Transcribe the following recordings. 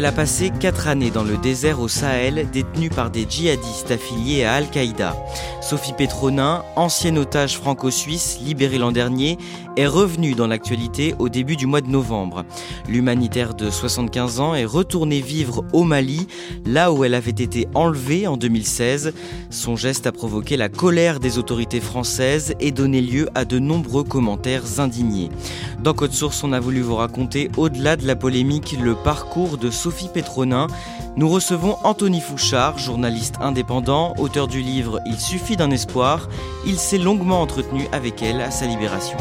Elle a passé quatre années dans le désert au Sahel, détenue par des djihadistes affiliés à Al-Qaïda. Sophie Pétronin, ancienne otage franco-suisse libérée l'an dernier, est revenue dans l'actualité au début du mois de novembre. L'humanitaire de 75 ans est retournée vivre au Mali, là où elle avait été enlevée en 2016. Son geste a provoqué la colère des autorités françaises et donné lieu à de nombreux commentaires indignés. Dans Code Source, on a voulu vous raconter, au-delà de la polémique, le parcours de Sophie Pétronin. Nous recevons Anthony Fouchard, journaliste indépendant, auteur du livre Il suffit d'un espoir. Il s'est longuement entretenu avec elle à sa libération.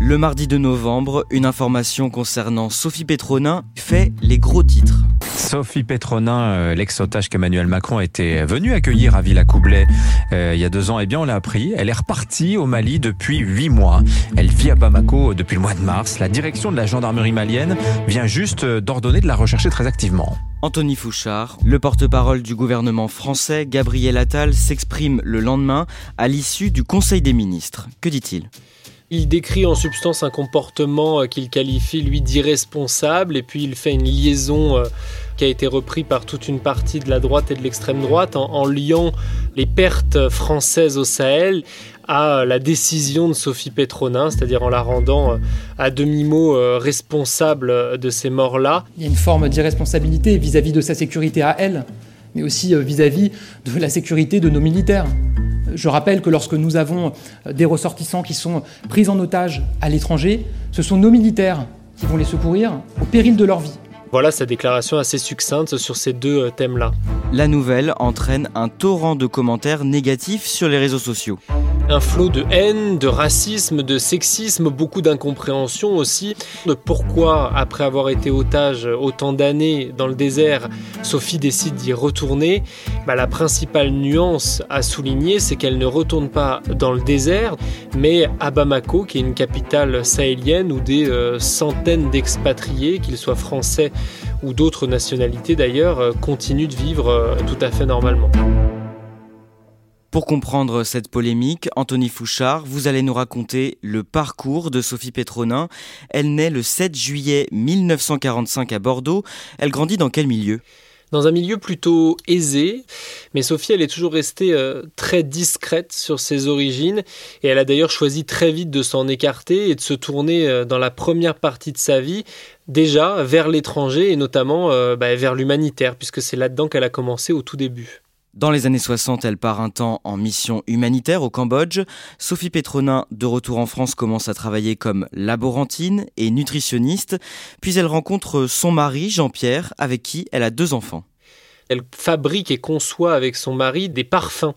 Le mardi de novembre, une information concernant Sophie Pétronin fait les gros titres. Sophie Pétronin, euh, l'ex-otage qu'Emmanuel Macron était venu accueillir à Villa Coublay euh, il y a deux ans, eh bien on l'a appris, elle est repartie au Mali depuis huit mois. Elle vit à Bamako depuis le mois de mars. La direction de la gendarmerie malienne vient juste d'ordonner de la rechercher très activement. Anthony Fouchard, le porte-parole du gouvernement français, Gabriel Attal, s'exprime le lendemain à l'issue du Conseil des ministres. Que dit-il? Il décrit en substance un comportement euh, qu'il qualifie lui d'irresponsable et puis il fait une liaison euh, qui a été reprise par toute une partie de la droite et de l'extrême droite en, liant les pertes françaises au Sahel à la décision de Sophie Pétronin, c'est-à-dire en la rendant euh, à demi-mot responsable de ces morts-là. Il y a une forme d'irresponsabilité vis-à-vis de sa sécurité à elle, mais aussi vis-à-vis -vis de la sécurité de nos militaires. Je rappelle que lorsque nous avons euh, des ressortissants qui sont pris en otage à l'étranger, ce sont nos militaires qui vont les secourir au péril de leur vie. Voilà sa déclaration assez succincte sur ces deux euh, thèmes-là. La nouvelle entraîne un torrent de commentaires négatifs sur les réseaux sociaux un flot de haine, de racisme, de sexisme, beaucoup d'incompréhension aussi de pourquoi, après avoir été otage autant d'années dans le désert, Sophie décide d'y retourner. Bah, la principale nuance à souligner, c'est qu'elle ne retourne pas dans le désert, mais à Bamako, qui est une capitale sahélienne où des euh, centaines d'expatriés, qu'ils soient français ou d'autres nationalités d'ailleurs, euh, continuent de vivre euh, tout à fait normalement. Pour comprendre cette polémique, Anthony Fouchard, vous allez nous raconter le parcours de Sophie Pétronin. Elle naît le 7 juillet 1945 à Bordeaux. Elle grandit dans quel milieu? Dans un milieu plutôt aisé, mais Sophie, elle est toujours restée euh, très discrète sur ses origines, et elle a d'ailleurs choisi très vite de s'en écarter et de se tourner euh, dans la première partie de sa vie déjà vers l'étranger et notamment euh, bah, vers l'humanitaire, puisque c'est là-dedans qu'elle a commencé au tout début. Dans les années 60, elle part un temps en mission humanitaire au Cambodge. Sophie Pétronin, de retour en France, commence à travailler comme laborantine et nutritionniste. Puis elle rencontre son mari, Jean-Pierre, avec qui elle a deux enfants elle fabrique et conçoit avec son mari des parfums.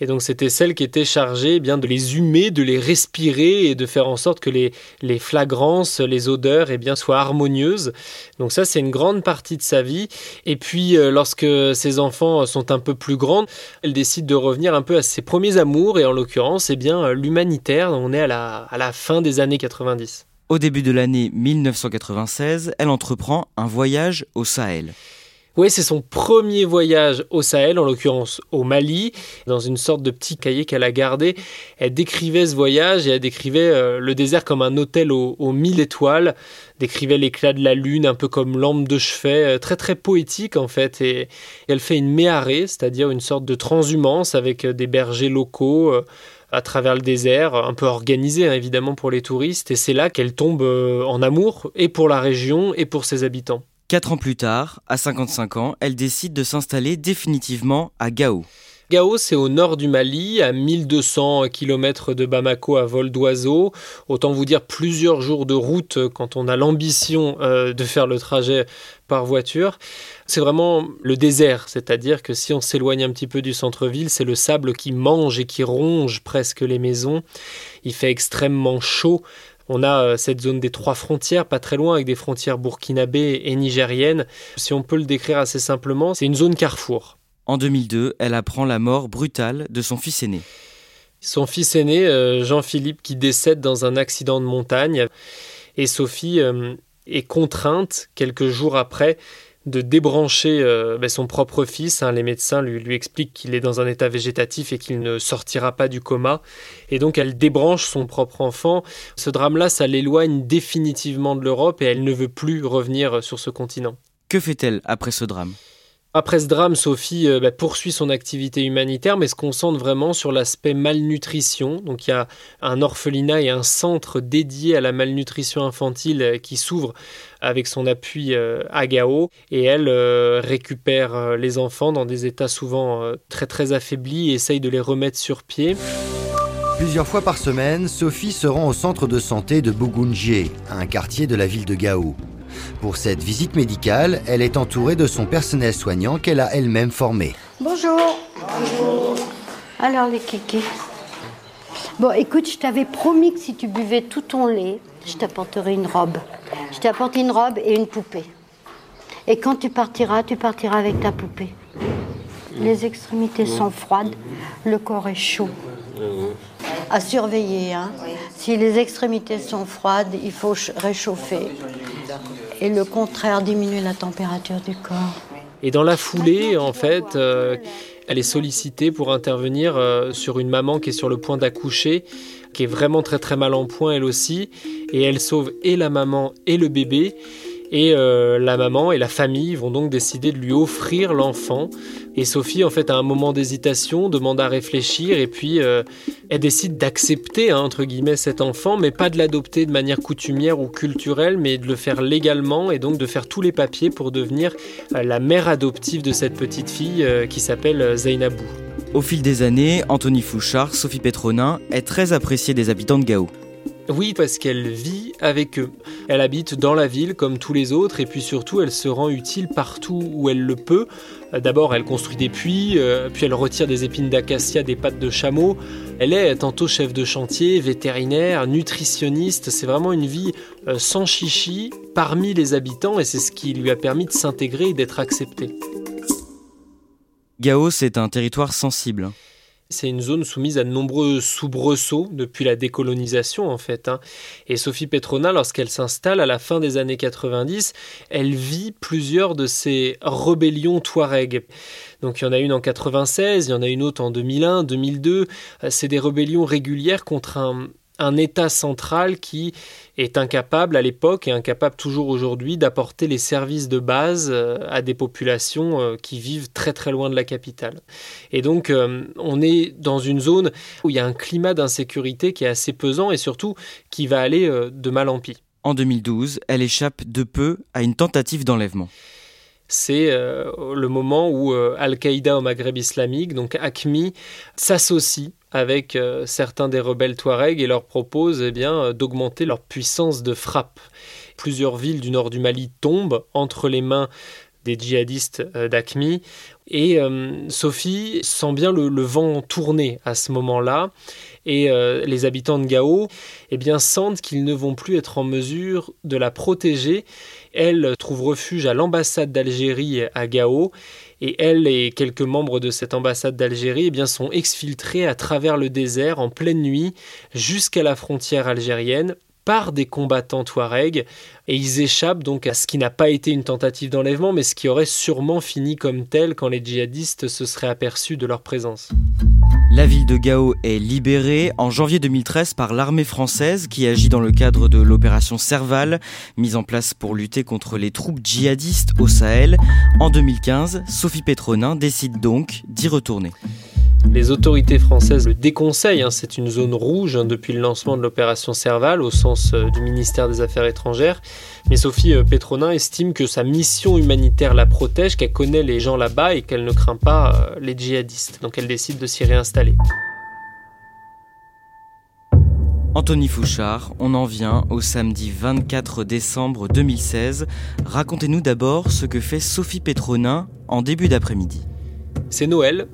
Et donc c'était celle qui était chargée eh bien de les humer, de les respirer et de faire en sorte que les, les flagrances, les odeurs eh bien, soient harmonieuses. Donc ça c'est une grande partie de sa vie. Et puis euh, lorsque ses enfants sont un peu plus grands, elle décide de revenir un peu à ses premiers amours et en l'occurrence eh bien l'humanitaire. On est à la, à la fin des années 90. Au début de l'année 1996, elle entreprend un voyage au Sahel. Oui, c'est son premier voyage au Sahel, en l'occurrence au Mali, dans une sorte de petit cahier qu'elle a gardé. Elle décrivait ce voyage et elle décrivait euh, le désert comme un hôtel aux, mille étoiles, décrivait l'éclat de la lune un peu comme lampe de chevet, euh, très très poétique en fait. Et, elle fait une méharée, c'est-à-dire une sorte de transhumance avec euh, des bergers locaux à travers le désert, un peu organisé hein, évidemment pour les touristes, et c'est là qu'elle tombe en amour, et pour la région, et pour ses habitants. Quatre ans plus tard, à 55 ans, elle décide de s'installer définitivement à Gao. Gao, c'est au nord du Mali, à 1200 km de Bamako à vol d'oiseau. Autant vous dire plusieurs jours de route quand on a l'ambition euh, de faire le trajet par voiture. C'est vraiment le désert, c'est-à-dire que si on s'éloigne un petit peu du centre-ville, c'est le sable qui mange et qui ronge presque les maisons. Il fait extrêmement chaud. On a euh, cette zone des trois frontières, pas très loin, avec des frontières burkinabées et nigériennes. Si on peut le décrire assez simplement, c'est une zone carrefour. En 2002, elle apprend la mort brutale de son fils aîné. Son fils aîné, euh, Jean-Philippe, qui décède dans un accident de montagne. Et Sophie, euh, est contrainte, quelques jours après, de débrancher euh, ben, son propre fils. Hein. Les médecins lui, lui expliquent qu'il est dans un état végétatif et qu'il ne sortira pas du coma. Et donc elle débranche son propre enfant. Ce drame-là, ça l'éloigne définitivement de l'Europe et elle ne veut plus revenir sur ce continent. Que fait-elle après ce drame? Après ce drame, Sophie euh, bah, poursuit son activité humanitaire, mais se concentre vraiment sur l'aspect malnutrition. Donc il y a un orphelinat et un centre dédié à la malnutrition infantile euh, qui s'ouvre avec son appui euh, à Gao. Et elle récupère les enfants dans des états souvent très très affaiblis et essaye de les remettre sur pied. Plusieurs fois par semaine, Sophie se rend au centre de santé de Bugunjie, un quartier de la ville de Gao. Pour cette visite médicale, elle est entourée de son personnel soignant qu'elle a elle-même formé. Bonjour. Bonjour. Alors les kékés. Bon, écoute, je t'avais promis que si tu buvais tout ton lait, je t'apporterais une robe. Je t'apporte une robe et une poupée. Et quand tu partiras, tu partiras avec ta poupée. Les extrémités sont froides, le corps est chaud. À surveiller, hein. Si les extrémités sont froides, il faut réchauffer et le contraire diminuer la température du corps. Et dans la foulée, en fait, euh, elle est sollicitée pour intervenir euh, sur une maman qui est sur le point d'accoucher, qui est vraiment très très mal en point elle aussi, et elle sauve et la maman et le bébé. Et euh, la maman et la famille vont donc décider de lui offrir l'enfant. Et Sophie, en fait, a un moment d'hésitation, demande à réfléchir, et puis euh, elle décide d'accepter, hein, entre guillemets, cet enfant, mais pas de l'adopter de manière coutumière ou culturelle, mais de le faire légalement, et donc de faire tous les papiers pour devenir euh, la mère adoptive de cette petite fille qui s'appelle Zainabou. Au fil des années, Anthony Fouchard, Sophie Petronin est très appréciée des habitants de Gao. Oui, parce qu'elle vit avec eux. Elle habite dans la ville comme tous les autres et puis surtout elle se rend utile partout où elle le peut. D'abord elle construit des puits, euh, puis elle retire des épines d'acacia des pattes de chameau. Elle est tantôt chef de chantier, vétérinaire, nutritionniste. C'est vraiment une vie euh, sans chichi parmi les habitants et c'est ce qui lui a permis de s'intégrer et d'être acceptée. Gao, c'est un territoire sensible. C'est une zone soumise à de nombreux soubresauts depuis la décolonisation en fait. Hein. Et Sophie Petrona, lorsqu'elle s'installe à la fin des années 90, elle vit plusieurs de ces rébellions touareg. Donc il y en a une en 96, il y en a une autre en 2001, 2002. C'est des rébellions régulières contre un, un État central qui est incapable à l'époque et incapable toujours aujourd'hui d'apporter les services de base euh, à des populations euh, qui vivent très très loin de la capitale. Et donc euh, on est dans une zone où il y a un climat d'insécurité qui est assez pesant et surtout qui va aller de mal en pis. En 2012, elle échappe de peu à une tentative d'enlèvement c'est le moment où Al-Qaïda au Maghreb islamique, donc ACMI, s'associe avec euh, certains des rebelles Touaregs et leur propose eh euh, d'augmenter leur puissance de frappe. Plusieurs villes du nord du Mali tombent entre les mains des djihadistes euh, d'Akmi. Et Sophie sent bien le, vent tourner à ce moment-là. Et les habitants de Gao eh bien, sentent qu'ils ne vont plus être en mesure de la protéger. Elle trouve refuge à l'ambassade d'Algérie à Gao et elle et quelques membres de cette ambassade d'Algérie eh sont exfiltrés à travers le désert en pleine nuit jusqu'à la frontière algérienne par des combattants touaregs et ils échappent donc à ce qui n'a pas été une tentative d'enlèvement mais ce qui aurait sûrement fini comme tel quand les djihadistes se seraient aperçus de leur présence. La ville de Gao est libérée en janvier 2013 par l'armée française qui agit dans le cadre de l'opération Serval, mise en place pour lutter contre les troupes djihadistes au Sahel. En 2015, Sophie Petronin décide donc d'y retourner. Les autorités françaises le déconseillent, hein. c'est une zone rouge hein, depuis le lancement de l'opération Serval au sens euh, du ministère des Affaires étrangères. Mais Sophie euh, Petronin estime que sa mission humanitaire la protège, qu'elle connaît les gens là-bas et qu'elle ne craint pas euh, les djihadistes. Donc elle décide de s'y réinstaller. Anthony Fouchard, on en vient au samedi 24 décembre 2016. Racontez-nous d'abord ce que fait Sophie Petronin en début d'après-midi. C'est Noël,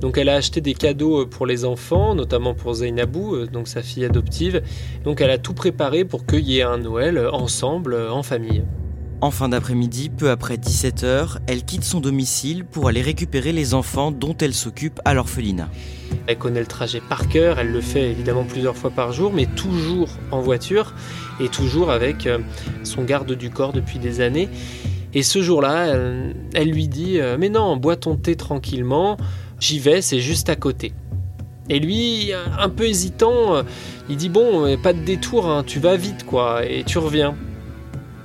donc elle a acheté des cadeaux euh, pour les enfants, notamment pour Zainabou, euh, donc sa fille adoptive. Donc elle a tout préparé pour qu'il y ait un Noël euh, ensemble, en famille. En fin d'après-midi, peu après 17h, elle quitte son domicile pour aller récupérer les enfants dont elle s'occupe à l'orphelinat. Elle connaît le trajet par cœur, elle le fait évidemment plusieurs fois par jour, mais toujours en voiture et toujours avec son garde du corps depuis des années. Et ce jour-là, elle, lui dit Mais non, bois ton thé tranquillement, j'y vais, c'est juste à côté. Et lui, un peu hésitant, euh, il dit Bon, pas de détour, hein, tu vas vite, quoi, et tu reviens.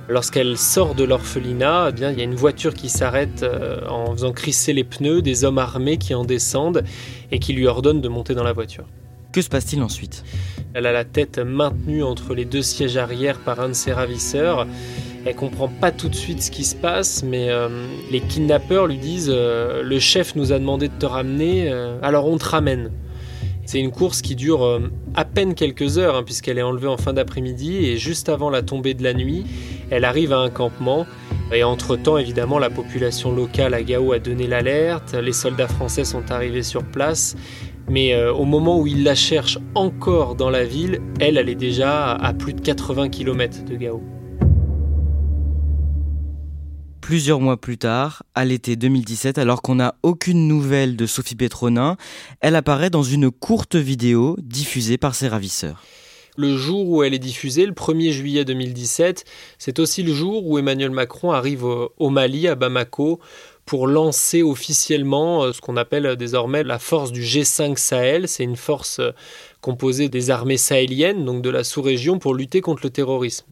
Lorsqu'elle sort de l'orphelinat, eh bien, il y a une voiture qui s'arrête en faisant crisser les pneus, des hommes armés qui en descendent et qui lui ordonnent de monter dans la voiture. Que se passe-t-il ensuite? Elle a la tête maintenue entre les deux sièges arrière par un de ses ravisseurs. Elle comprend pas tout de suite ce qui se passe, mais euh, les kidnappeurs lui disent euh, Le chef nous a demandé de te ramener, euh, alors on te ramène. C'est une course qui dure à peine quelques heures, hein, puisqu'elle est enlevée en fin d'après-midi, et juste avant la tombée de la nuit, elle arrive à un campement. Et entre-temps, évidemment, la population locale à Gao a donné l'alerte, les soldats français sont arrivés sur place, mais au moment où ils la cherchent encore dans la ville, elle, elle est déjà à plus de 80 km de Gao. Plusieurs mois plus tard, à l'été 2017, alors qu'on n'a aucune nouvelle de Sophie Pétronin, elle apparaît dans une courte vidéo diffusée par ses ravisseurs. Le jour où elle est diffusée, le 1er juillet 2017, c'est aussi le jour où Emmanuel Macron arrive au Mali, à Bamako, pour lancer officiellement euh, ce qu'on appelle désormais la force du G5 Sahel. C'est une force euh, composée des armées sahéliennes, donc de la sous-région, pour lutter contre le terrorisme.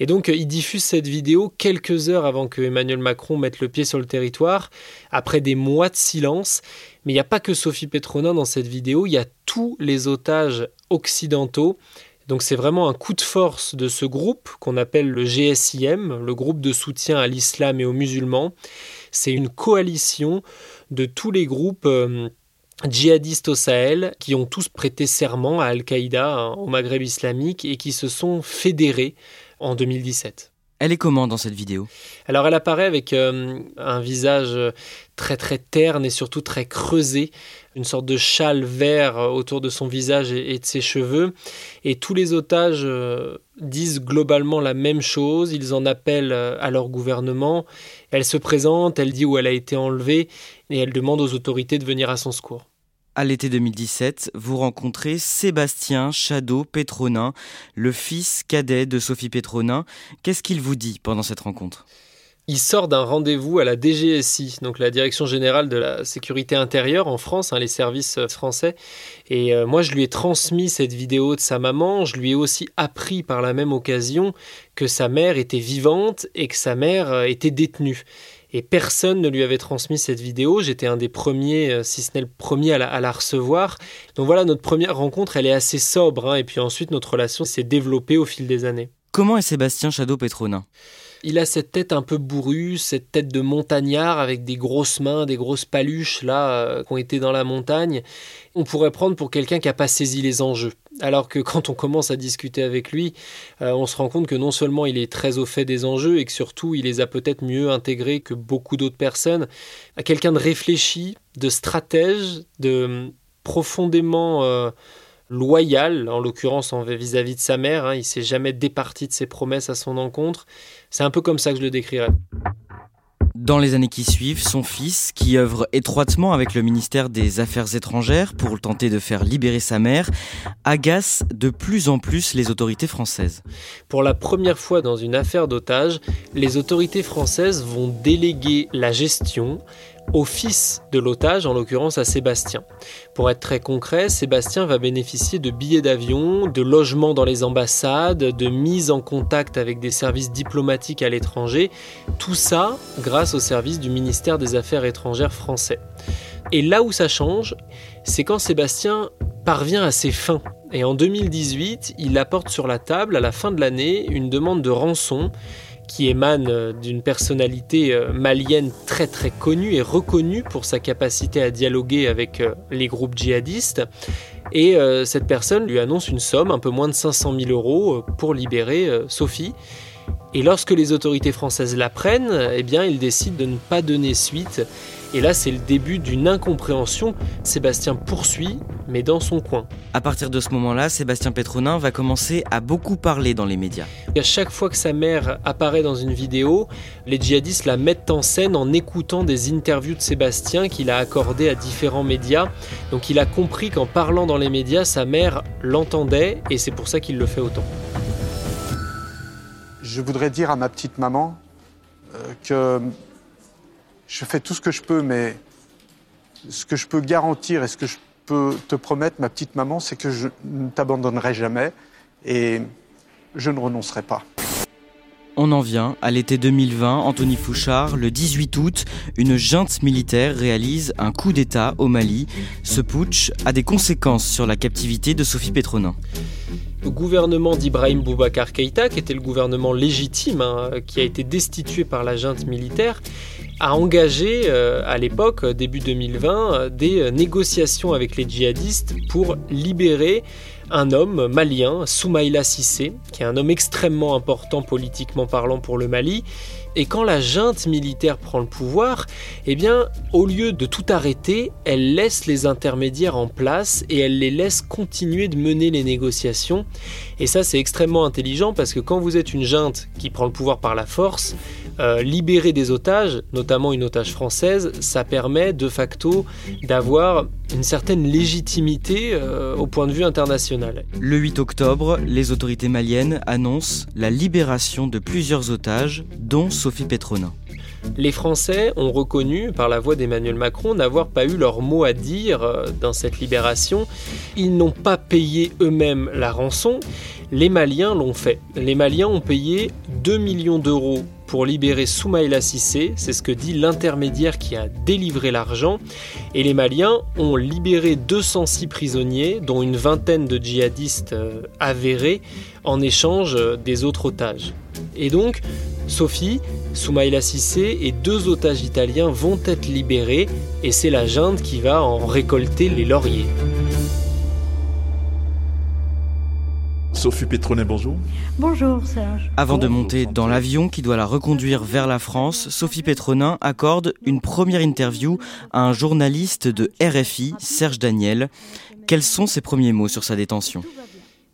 Et donc, il diffuse cette vidéo quelques heures avant que Emmanuel Macron mette le pied sur le territoire, après des mois de silence. Mais il n'y a pas que Sophie Petronin dans cette vidéo, il y a tous les otages occidentaux. Donc c'est vraiment un coup de force de ce groupe qu'on appelle le GSIM, le groupe de soutien à l'islam et aux musulmans. C'est une coalition de tous les groupes euh, djihadistes au Sahel qui ont tous prêté serment à Al-Qaïda hein, au Maghreb islamique et qui se sont fédérés en 2017. Elle est comment dans cette vidéo? Alors elle apparaît avec euh, un visage très très terne et surtout très creusé, une sorte de châle vert autour de son visage et, de ses cheveux. Et tous les otages euh, disent globalement la même chose, ils en appellent euh, à leur gouvernement. Elle se présente, elle dit où elle a été enlevée et elle demande aux autorités de venir à son secours à l'été 2017, vous rencontrez Sébastien Chadot Pétronin, le fils cadet de Sophie Pétronin. Qu'est-ce qu'il vous dit pendant cette rencontre? Il sort d'un rendez-vous à la DGSI, donc la Direction générale de la sécurité intérieure en France, hein, les services euh, français. Et euh, moi, je lui ai transmis cette vidéo de sa maman. Je lui ai aussi appris par la même occasion que sa mère était vivante et que sa mère euh, était détenue et personne ne lui avait transmis cette vidéo. J'étais un des premiers, euh, si ce n'est le premier, à la, recevoir. Donc voilà, notre première rencontre, elle est assez sobre, hein. et puis ensuite notre relation s'est développée au fil des années. Comment est Sébastien Chadeau-Petronin il a cette tête un peu bourrue, cette tête de montagnard avec des grosses mains, des grosses paluches là euh, qui ont été dans la montagne. On pourrait prendre pour quelqu'un qui n'a pas saisi les enjeux. Alors que quand on commence à discuter avec lui, euh, on se rend compte que non seulement il est très au fait des enjeux et que surtout il les a peut-être mieux intégrés que beaucoup d'autres personnes. Quelqu'un de réfléchi, de stratège, de profondément euh, loyal, en l'occurrence vis-à-vis de sa mère. Hein. Il s'est jamais départi de ses promesses à son encontre. C'est un peu comme ça que je le décrirais. Dans les années qui suivent, son fils, qui œuvre étroitement avec le ministère des Affaires étrangères pour tenter de faire libérer sa mère, agace de plus en plus les autorités françaises. Pour la première fois dans une affaire d'otage, les autorités françaises vont déléguer la gestion au fils de l'otage, en l'occurrence à Sébastien. Pour être très concret, Sébastien va bénéficier de billets d'avion, de logements dans les ambassades, de mise en contact avec des services diplomatiques à l'étranger, tout ça grâce au service du ministère des Affaires étrangères français. Et là où ça change, c'est quand Sébastien parvient à ses fins. Et en 2018, il apporte sur la table, à la fin de l'année, une demande de rançon qui émane euh, d'une personnalité euh, malienne très très connue et reconnue pour sa capacité à dialoguer avec euh, les groupes djihadistes. Et cette personne lui annonce une somme, un peu moins de 500 000 euros, pour libérer Sophie. Et lorsque les autorités françaises l'apprennent, eh bien, ils décident de ne pas donner suite. Et là, c'est le début d'une incompréhension. Sébastien poursuit, mais dans son coin. À partir de ce moment-là, Sébastien Petronin va commencer à beaucoup parler dans les médias. à chaque fois que sa mère apparaît dans une vidéo, les djihadistes la mettent en scène en écoutant des interviews de Sébastien qu'il a accordées à différents médias. Donc il a compris qu'en parlant dans les médias, sa mère l'entendait et c'est pour ça qu'il le fait autant. Je voudrais dire à ma petite maman euh, que je fais tout ce que je peux, mais ce que je peux garantir et ce que je peux te promettre, ma petite maman, c'est que je ne t'abandonnerai jamais et je ne renoncerai pas. On en vient à l'été 2020, Anthony Fouchard, le 18 août, une junte militaire réalise un coup d'État au Mali. Ce putsch a des conséquences sur la captivité de Sophie Petronin. Le gouvernement d'Ibrahim Boubacar Keïta, qui était le gouvernement légitime, hein, qui a été destitué par la junte militaire, a engagé euh, à l'époque, début 2020, euh, des négociations avec les djihadistes pour libérer un homme malien, Soumaïla Sissé, qui est un homme extrêmement important politiquement parlant pour le Mali. Et quand la junte militaire prend le pouvoir, eh bien, au lieu de tout arrêter, elle laisse les intermédiaires en place et elle les laisse continuer de mener les négociations. Et ça, c'est extrêmement intelligent parce que quand vous êtes une junte qui prend le pouvoir par la force, euh, libérer des otages, notamment une otage française, ça permet de facto d'avoir une certaine légitimité euh, au point de vue international. Le 8 octobre, les autorités maliennes annoncent la libération de plusieurs otages, dont Sophie Petronin. Les Français ont reconnu, par la voix d'Emmanuel Macron, n'avoir pas eu leur mot à dire euh, dans cette libération. Ils n'ont pas payé eux-mêmes la rançon, les Maliens l'ont fait. Les Maliens ont payé 2 millions d'euros pour libérer Soumaïla Sissé, c'est ce que dit l'intermédiaire qui a délivré l'argent, et les Maliens ont libéré 206 prisonniers, dont une vingtaine de djihadistes euh, avérés, en échange euh, des autres otages. Et donc, Sophie, Soumaïla Sissé et deux otages italiens vont être libérés, et c'est la junte qui va en récolter les lauriers. Sophie Pétronet, bonjour. Bonjour Serge. Avant de monter dans l'avion qui doit la reconduire vers la France, Sophie Pétronin accorde une première interview à un journaliste de RFI, Serge Daniel. Quels sont ses premiers mots sur sa détention?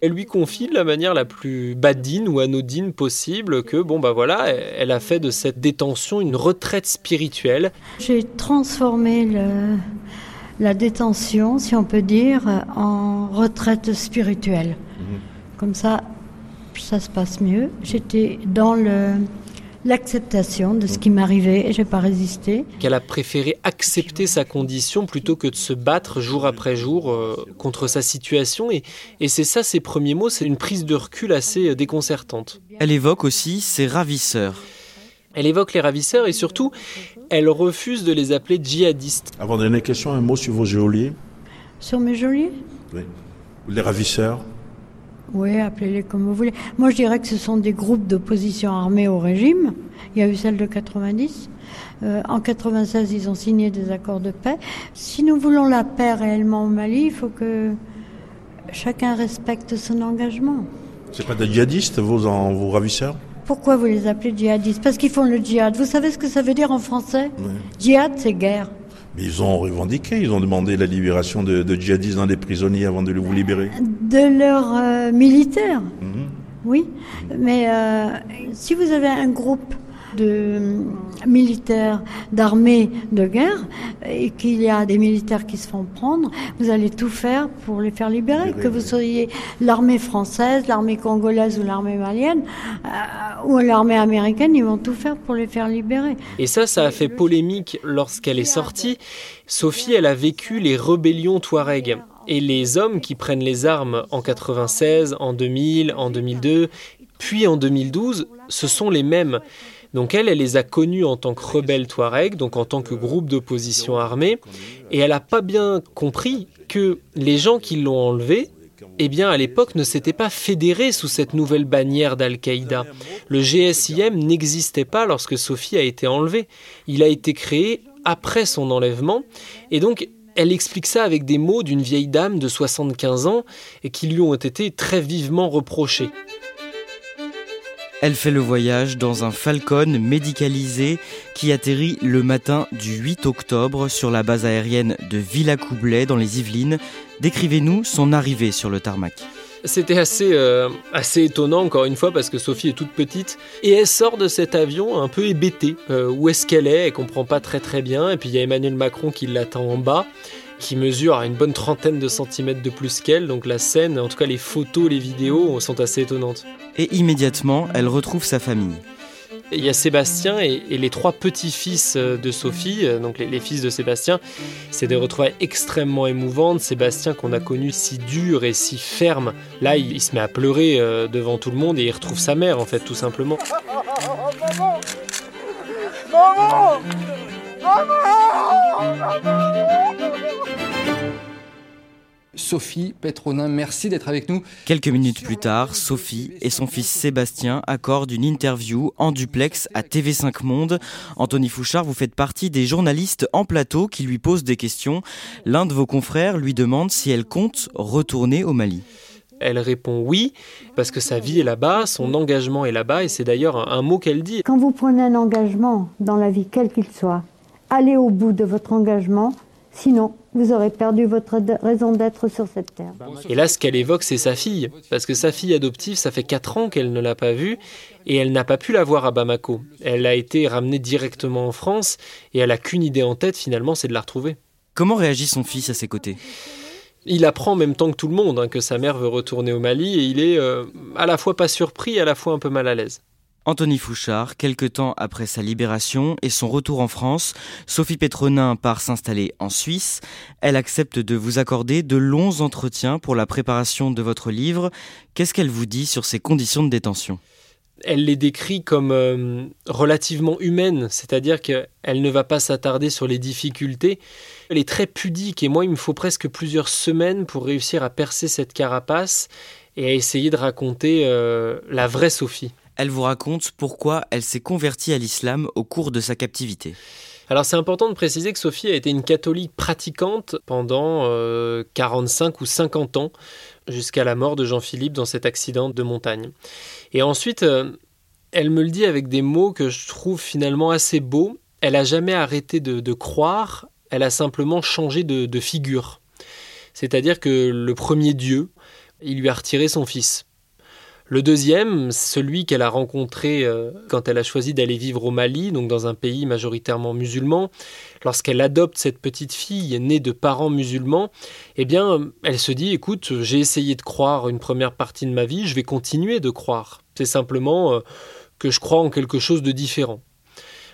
Elle lui confie de la manière la plus badine ou anodine possible que, bon, bah voilà, elle a fait de cette détention une retraite spirituelle. J'ai transformé la détention, si on peut dire, en retraite spirituelle. Comme ça, ça se passe mieux. J'étais dans le l'acceptation de ce qui m'arrivait et j'ai pas résisté. Qu'elle a préféré accepter sa condition plutôt que de se battre jour après jour euh, contre sa situation et, et c'est ça ses premiers mots, c'est une prise de recul assez euh, déconcertante. Elle évoque aussi ses ravisseurs. Elle évoque les ravisseurs et surtout, elle refuse de les appeler djihadistes. Avant de donner question, un mot sur vos geôliers. Sur mes geôliers? Oui. Les ravisseurs oui, appelez-les comme vous voulez. Moi, je dirais que ce sont des groupes d'opposition armée au régime. Il y a eu celle de 90. Euh, en 96, ils ont signé des accords de paix. Si nous voulons la paix réellement au Mali, il faut que chacun respecte son engagement. C'est pas des djihadistes, vos, vos ravisseurs? Pourquoi vous les appelez djihadistes? Parce qu'ils font le djihad. Vous savez ce que ça veut dire en français? Djihad, c'est guerre. Mais ils ont revendiqué, ils ont demandé la libération de, djihadistes dans des prisonniers avant de vous libérer. De leurs euh, militaires, mhm. oui. Mais euh, si vous avez un groupe de militaires, d'armées de guerre, et qu'il y a des militaires qui se font prendre, vous allez tout faire pour les faire libérer. que vous soyez l'armée française, l'armée congolaise ou l'armée malienne, euh, ou l'armée américaine, ils vont tout faire pour les faire libérer. Et ça, ça a fait polémique lorsqu'elle est sortie. Sophie, elle a vécu les rébellions Touareg. Et les hommes qui prennent les armes en 96, en 2000, en 2002, puis en 2012, ce sont les mêmes. Donc elle, elle les a connus en tant que rebelles Touareg, donc en tant que groupe d'opposition armée, et elle n'a pas bien compris que les gens qui l'ont enlevé, eh bien, à l'époque, ne s'étaient pas fédérés sous cette nouvelle bannière d'Al-Qaïda. Le GSIM n'existait pas lorsque Sophie a été enlevée. Il a été créé après son enlèvement, et donc elle explique ça avec des mots d'une vieille dame de 75 ans et qui lui ont été très vivement reprochés. Elle fait le voyage dans un Falcon médicalisé qui atterrit le matin du 8 octobre sur la base aérienne de Villacoublay dans les Yvelines. Décrivez-nous son arrivée sur le tarmac. C'était assez, euh, assez étonnant, encore une fois, parce que Sophie est toute petite. Et elle sort de cet avion un peu hébétée. Euh, où est-ce qu'elle est Elle comprend pas très très bien. Et puis il y a Emmanuel Macron qui l'attend en bas qui mesure à une bonne trentaine de centimètres de plus qu'elle, donc la scène, en tout cas les photos, les vidéos sont assez étonnantes. Et immédiatement, elle retrouve sa famille. Il y a Sébastien et, les trois petits-fils euh, de Sophie, euh, donc les, fils de Sébastien. C'est des retrouvailles extrêmement émouvantes. Sébastien qu'on a connu si dur et si ferme, là il, se met à pleurer euh, devant tout le monde et il retrouve sa mère en fait tout simplement. Maman Maman Maman Sophie Petronin, merci d'être avec nous. Quelques minutes plus tard, Sophie et son fils Sébastien accordent une interview en duplex à TV5 Monde. Anthony Fouchard, vous faites partie des journalistes en plateau qui lui posent des questions. L'un de vos confrères lui demande si elle compte retourner au Mali. Elle répond oui, parce que sa vie est là-bas, son engagement est là-bas, et c'est d'ailleurs un, mot qu'elle dit. Quand vous prenez un engagement dans la vie, quel qu'il soit, allez au bout de votre engagement, Sinon, vous aurez perdu votre raison d'être sur cette terre. Et là, ce qu'elle évoque, c'est sa fille. Parce que sa fille adoptive, ça fait 4 ans qu'elle ne l'a pas vue et elle n'a pas pu la voir à Bamako. Elle a été ramenée directement en France et elle a qu'une idée en tête finalement, c'est de la retrouver. Comment réagit son fils à ses côtés? Il apprend en même temps que tout le monde hein, que sa mère veut retourner au Mali et il est euh, à la fois pas surpris et à la fois un peu mal à l'aise. Anthony Fouchard, quelque temps après sa libération et son retour en France, Sophie Petronin part s'installer en Suisse. Elle accepte de vous accorder de longs entretiens pour la préparation de votre livre. Qu'est-ce qu'elle vous dit sur ces conditions de détention? Elle les décrit comme euh, relativement humaines, c'est-à-dire qu'elle ne va pas s'attarder sur les difficultés. Elle est très pudique et moi il me faut presque plusieurs semaines pour réussir à percer cette carapace et à essayer de raconter euh, la vraie Sophie. Elle vous raconte pourquoi elle s'est convertie à l'islam au cours de sa captivité. Alors c'est important de préciser que Sophie a été une catholique pratiquante pendant 45 euh, ou 50 ans, jusqu'à la mort de Jean-Philippe dans cet accident de montagne. Et ensuite, euh, elle me le dit avec des mots que je trouve finalement assez beaux. Elle n'a jamais arrêté de, croire, elle a simplement changé de figure. C'est-à-dire que le premier Dieu, il lui a retiré son fils. Le deuxième, celui qu'elle a rencontré euh, quand elle a choisi d'aller vivre au Mali, donc dans un pays majoritairement musulman, lorsqu'elle adopte cette petite fille née de parents musulmans, eh bien, elle se dit, écoute, j'ai essayé de croire une première partie de ma vie, je vais continuer de croire. C'est simplement euh, que je crois en quelque chose de différent.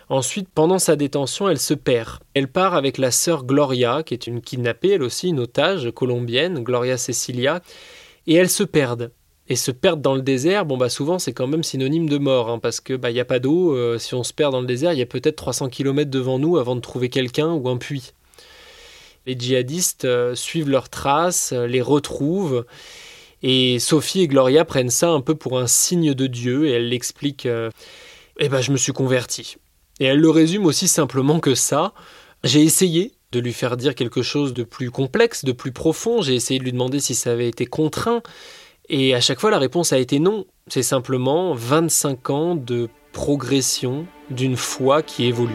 Ensuite, pendant sa détention, elle se perd. Elle part avec la sœur Gloria, qui est une kidnappée, elle aussi une otage colombienne, Gloria Cecilia, et elles se perdent. Et se perdre dans le désert, bon bah souvent c'est quand même synonyme de mort, hein, parce que bah n'y a pas d'eau. Euh, si on se perd dans le désert, il y a peut-être 300 km devant nous avant de trouver quelqu'un ou un puits. Les djihadistes euh, suivent leurs traces, euh, les retrouvent, et Sophie et Gloria prennent ça un peu pour un signe de Dieu, et elle l'explique. eh ben je me suis converti. Et elle le résume aussi simplement que ça. J'ai essayé de lui faire dire quelque chose de plus complexe, de plus profond. J'ai essayé de lui demander si ça avait été contraint. Et à chaque fois, la réponse a été non. C'est simplement 25 ans de progression d'une foi qui évolue.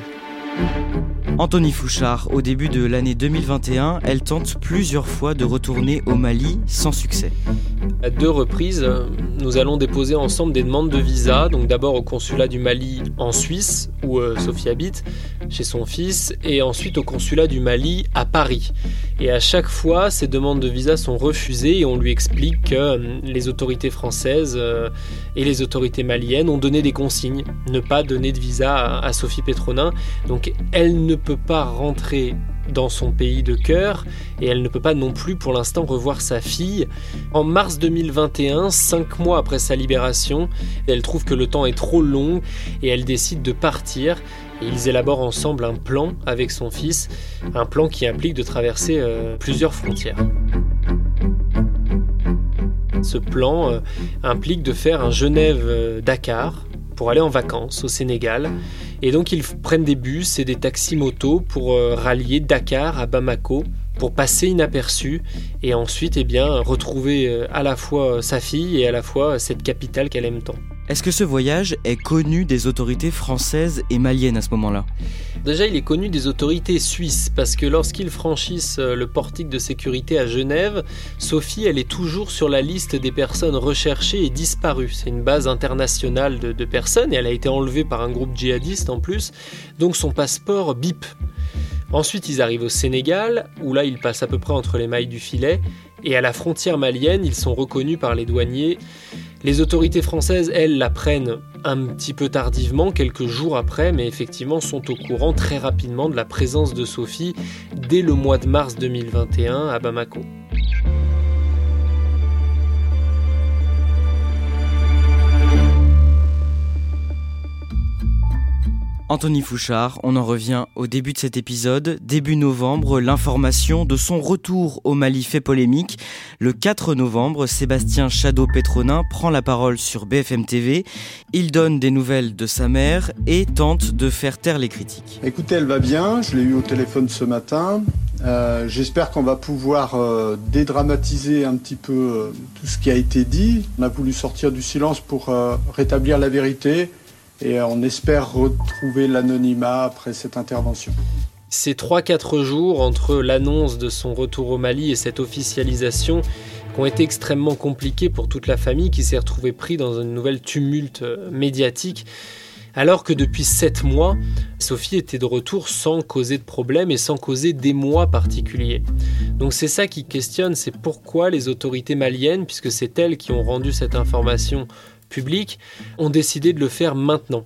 Anthony Fouchard, au début de l'année 2021, elle tente plusieurs fois de retourner au Mali sans succès. À deux reprises, nous allons déposer ensemble des demandes de visa, donc d'abord au consulat du Mali en Suisse, où euh, Sophie habite, chez son fils, et ensuite au consulat du Mali à Paris. Et à chaque fois, ces demandes de visa sont refusées et on lui explique que euh, les autorités françaises euh, et les autorités maliennes ont donné des consignes, ne pas donner de visa à, Sophie Petronin. Donc elle ne peut pas rentrer dans son pays de cœur et elle ne peut pas non plus pour l'instant revoir sa fille. En mars 2021, cinq mois après sa libération, elle trouve que le temps est trop long et elle décide de partir. Et ils élaborent ensemble un plan avec son fils, un plan qui implique de traverser euh, plusieurs frontières. Ce plan euh, implique de faire un Genève-Dakar pour aller en vacances au Sénégal et donc ils prennent des bus et des taxis motos pour euh, rallier Dakar à Bamako pour passer inaperçu et ensuite eh bien, retrouver euh, à la fois sa fille et à la fois cette capitale qu'elle aime tant. Est-ce que ce voyage est connu des autorités françaises et maliennes à ce moment-là? Déjà, il est connu des autorités suisses parce que lorsqu'ils franchissent euh, le portique de sécurité à Genève, Sophie, elle est toujours sur la liste des personnes recherchées et disparues. C'est une base internationale de, de personnes et elle a été enlevée par un groupe djihadiste en plus, donc son passeport bip. Ensuite, ils arrivent au Sénégal, où là, ils passent à peu près entre les mailles du filet, et à la frontière malienne, ils sont reconnus par les douaniers. Les autorités françaises, elles, la prennent un petit peu tardivement, quelques jours après, mais effectivement sont au courant très rapidement de la présence de Sophie dès le mois de mars 2021 à Bamako. Anthony Fouchard, on en revient au début de cet épisode. Début novembre, l'information de son retour au Mali fait polémique. Le 4 novembre, Sébastien Chadeau-Pétronin prend la parole sur BFM TV. Il donne des nouvelles de sa mère et tente de faire taire les critiques. Écoutez, elle va bien, je l'ai eu au téléphone ce matin. Euh, J'espère qu'on va pouvoir euh, dédramatiser un petit peu euh, tout ce qui a été dit. On a voulu sortir du silence pour rétablir la vérité et on espère retrouver l'anonymat après cette intervention. Ces 3-4 jours entre l'annonce de son retour au Mali et cette officialisation ont été extrêmement compliqués pour toute la famille qui s'est retrouvée pris dans une nouvelle tumulte euh, médiatique. Alors que depuis 7 mois, Sophie était de retour sans causer de problème et sans causer d'émoi particuliers. Donc c'est ça qui questionne, c'est pourquoi les autorités maliennes, puisque c'est elles qui ont rendu cette information publique, ont décidé de le faire maintenant.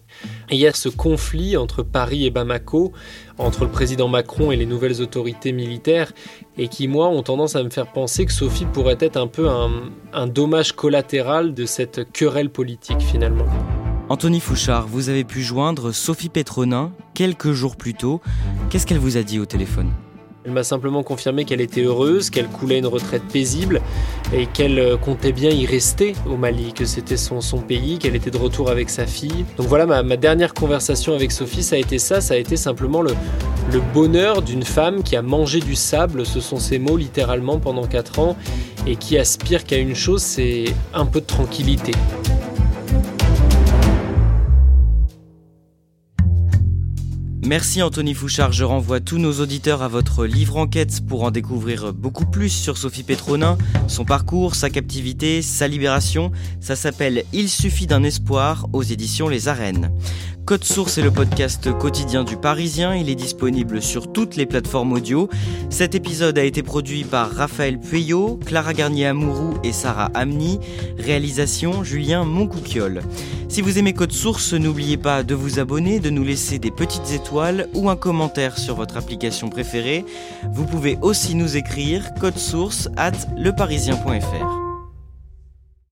Et il y a ce conflit entre Paris et Bamako, entre le président Macron et les nouvelles autorités militaires, et qui, moi, ont tendance à me faire penser que Sophie pourrait être un peu un, un dommage collatéral de cette querelle politique finalement. Anthony Fouchard, vous avez pu joindre Sophie Pétronin quelques jours plus tôt. Qu'est-ce qu'elle vous a dit au téléphone? Elle m'a simplement confirmé qu'elle était heureuse, qu'elle coulait une retraite paisible et qu'elle euh, comptait bien y rester au Mali, que c'était son, pays, qu'elle était de retour avec sa fille. Donc voilà, ma, ma, dernière conversation avec Sophie, ça a été ça, ça a été simplement le, le bonheur d'une femme qui a mangé du sable, ce sont ses mots littéralement pendant 4 ans, et qui aspire qu'à une chose, c'est un peu de tranquillité. Merci Anthony Fouchard, je renvoie tous nos auditeurs à votre livre enquête pour en découvrir beaucoup plus sur Sophie Pétronin, son parcours, sa captivité, sa libération. Ça s'appelle Il suffit d'un espoir aux éditions Les Arènes. Code Source est le podcast quotidien du Parisien, il est disponible sur toutes les plateformes audio. Cet épisode a été produit par Raphaël Pueyo, Clara Garnier-Amouroux et Sarah Amni, réalisation Julien Moncouquiole. Si vous aimez Code Source, n'oubliez pas de vous abonner, de nous laisser des petites étoiles ou un commentaire sur votre application préférée. Vous pouvez aussi nous écrire code source at leparisien.fr.